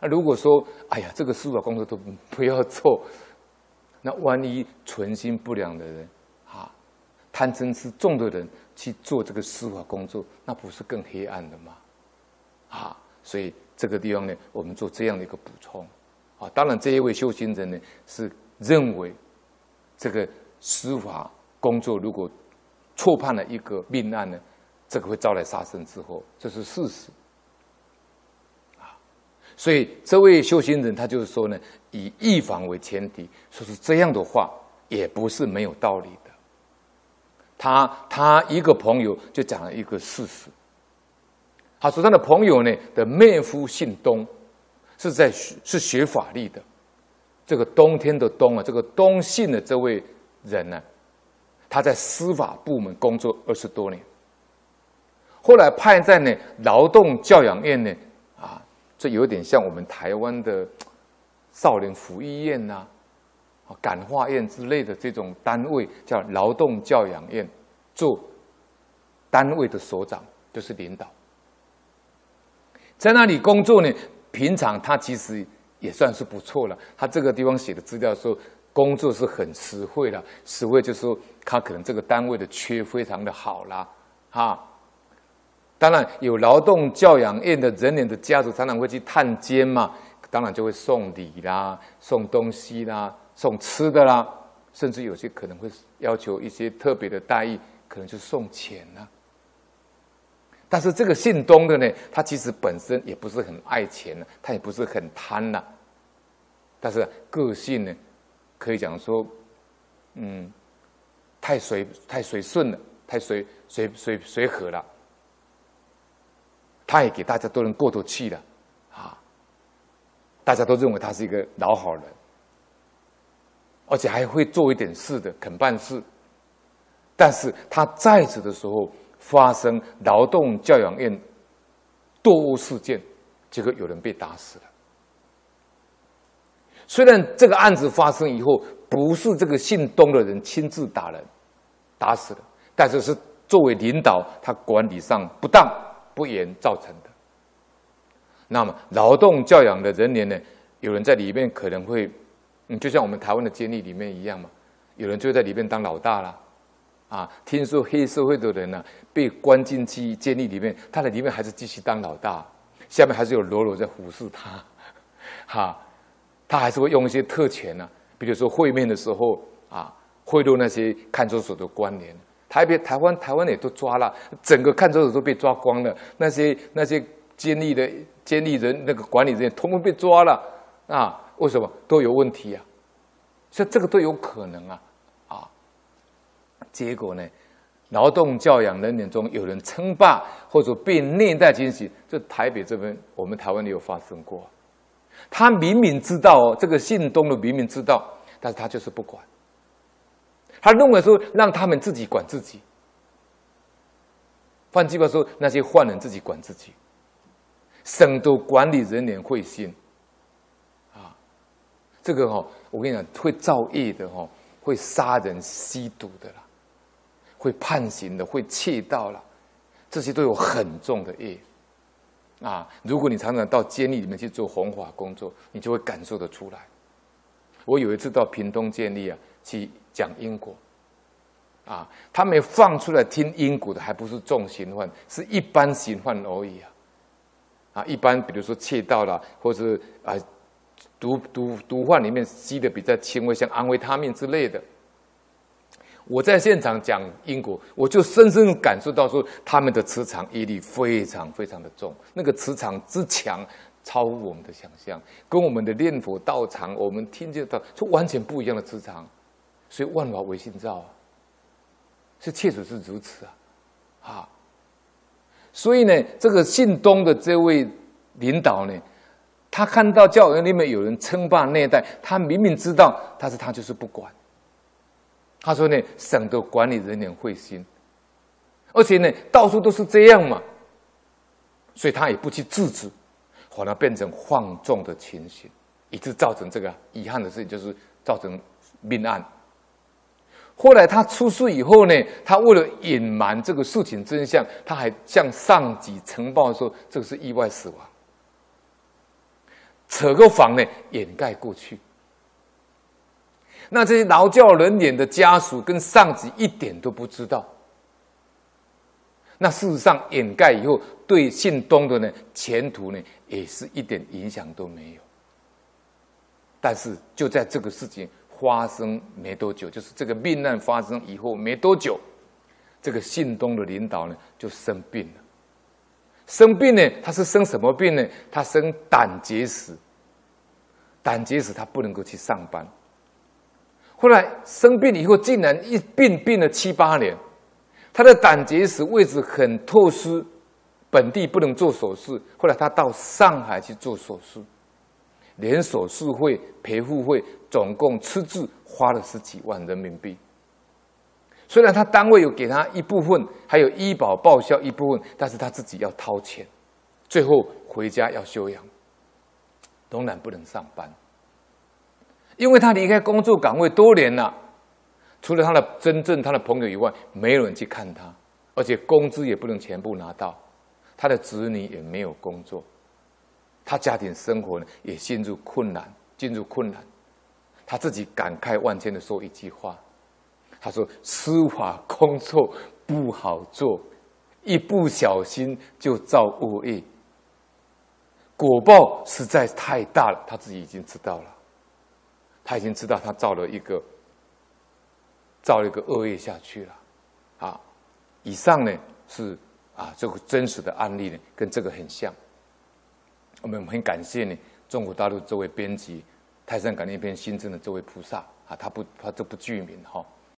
那，如果说，哎呀，这个司法工作都不要做，那万一存心不良的人，啊，贪嗔痴重的人去做这个司法工作，那不是更黑暗的吗？啊，所以这个地方呢，我们做这样的一个补充。啊，当然这一位修行人呢，是认为这个司法工作如果错判了一个命案呢，这个会招来杀身之祸，这是事实。所以这位修行人他就是说呢，以预防为前提，说是这样的话，也不是没有道理的。他他一个朋友就讲了一个事实，他说他的朋友呢的妹夫姓东，是在是学法律的，这个冬天的冬啊，这个东姓的这位人呢，他在司法部门工作二十多年，后来派在呢劳动教养院呢。这有点像我们台湾的少年福利院呐、啊、感化院之类的这种单位，叫劳动教养院，做单位的所长就是领导，在那里工作呢。平常他其实也算是不错了。他这个地方写的资料说，工作是很实惠的，实惠就是说他可能这个单位的缺非常的好啦，哈。当然有劳动教养院的人脸的家属常常会去探监嘛，当然就会送礼啦、送东西啦、送吃的啦，甚至有些可能会要求一些特别的待遇，可能就送钱啦。但是这个姓东的呢，他其实本身也不是很爱钱，他也不是很贪呐，但是个性呢，可以讲说，嗯，太随太随顺了，太随随随随和了。他也给大家都能过得去的，啊，大家都认为他是一个老好人，而且还会做一点事的，肯办事。但是他在职的时候发生劳动教养院斗殴事件，结果有人被打死了。虽然这个案子发生以后不是这个姓东的人亲自打人，打死了，但是是作为领导，他管理上不当。不严造成的。那么，劳动教养的人员呢？有人在里面可能会，嗯，就像我们台湾的监狱里面一样嘛。有人就在里面当老大了，啊，听说黑社会的人呢、被关进去监狱里面，他在里面还是继续当老大，下面还是有喽啰在服侍他，哈，他还是会用一些特权呢、比如说会面的时候啊，贿赂那些看守所的官员。台北、台湾、台湾也都抓了，整个看守所都被抓光了。那些那些监狱的监狱人、那个管理人员，通通被抓了啊！为什么都有问题啊？所以这个都有可能啊！啊，结果呢，劳动教养人员中有人称霸或者被虐待情形，这台北这边我们台湾也有发生过。他明明知道哦，这个姓东的明明知道，但是他就是不管。他认为说，让他们自己管自己。换句话说，那些犯人自己管自己，省得管理人员会心。啊，这个哈，我跟你讲，会造业的哈，会杀人、吸毒的啦，会判刑的，会窃盗啦，这些都有很重的业。啊，如果你常常到监狱里面去做弘法工作，你就会感受得出来。我有一次到屏东监狱啊。去讲因果，啊，他们放出来听因果的，还不是重刑犯，是一般刑犯而已啊，啊，一般比如说窃盗啦，或者啊毒毒毒贩里面吸的比较轻微，像安维他命之类的。我在现场讲因果，我就深深感受到说，他们的磁场业力非常非常的重，那个磁场之强，超乎我们的想象，跟我们的念佛道场，我们听见到是完全不一样的磁场。所以万法唯心造啊，是确实是如此啊，啊，所以呢，这个姓东的这位领导呢，他看到教员里面有人称霸虐待，他明明知道，但是他就是不管。他说呢，省得管理人员会心，而且呢，到处都是这样嘛，所以他也不去制止，反而变成放纵的情形，以致造成这个遗憾的事情，就是造成命案。后来他出事以后呢，他为了隐瞒这个事情真相，他还向上级呈报说这个是意外死亡。扯个谎呢掩盖过去。那这些劳教人员的家属跟上级一点都不知道。那事实上掩盖以后，对姓东的呢前途呢也是一点影响都没有。但是就在这个事情发生没多久，就是这个命案发生以后没多久，这个姓东的领导呢就生病了。生病呢，他是生什么病呢？他生胆结石。胆结石，他不能够去上班。后来生病以后，竟然一病病了七八年。他的胆结石位置很特殊，本地不能做手术。后来他到上海去做手术，连手术费、陪护费总共出资花了十几万人民币。虽然他单位有给他一部分，还有医保报销一部分，但是他自己要掏钱，最后回家要休养，当然不能上班，因为他离开工作岗位多年了。除了他的真正他的朋友以外，没有人去看他，而且工资也不能全部拿到，他的子女也没有工作，他家庭生活呢也陷入困难，进入困难，他自己感慨万千的说一句话，他说：“司法工作不好做，一不小心就造恶业，果报实在太大了。”他自己已经知道了，他已经知道他造了一个。造了一个恶业下去了，啊，以上呢是啊这个真实的案例呢，跟这个很像。我们很感谢呢，中国大陆这位编辑《泰山感应篇》新增的这位菩萨啊，他不他这不具名哈。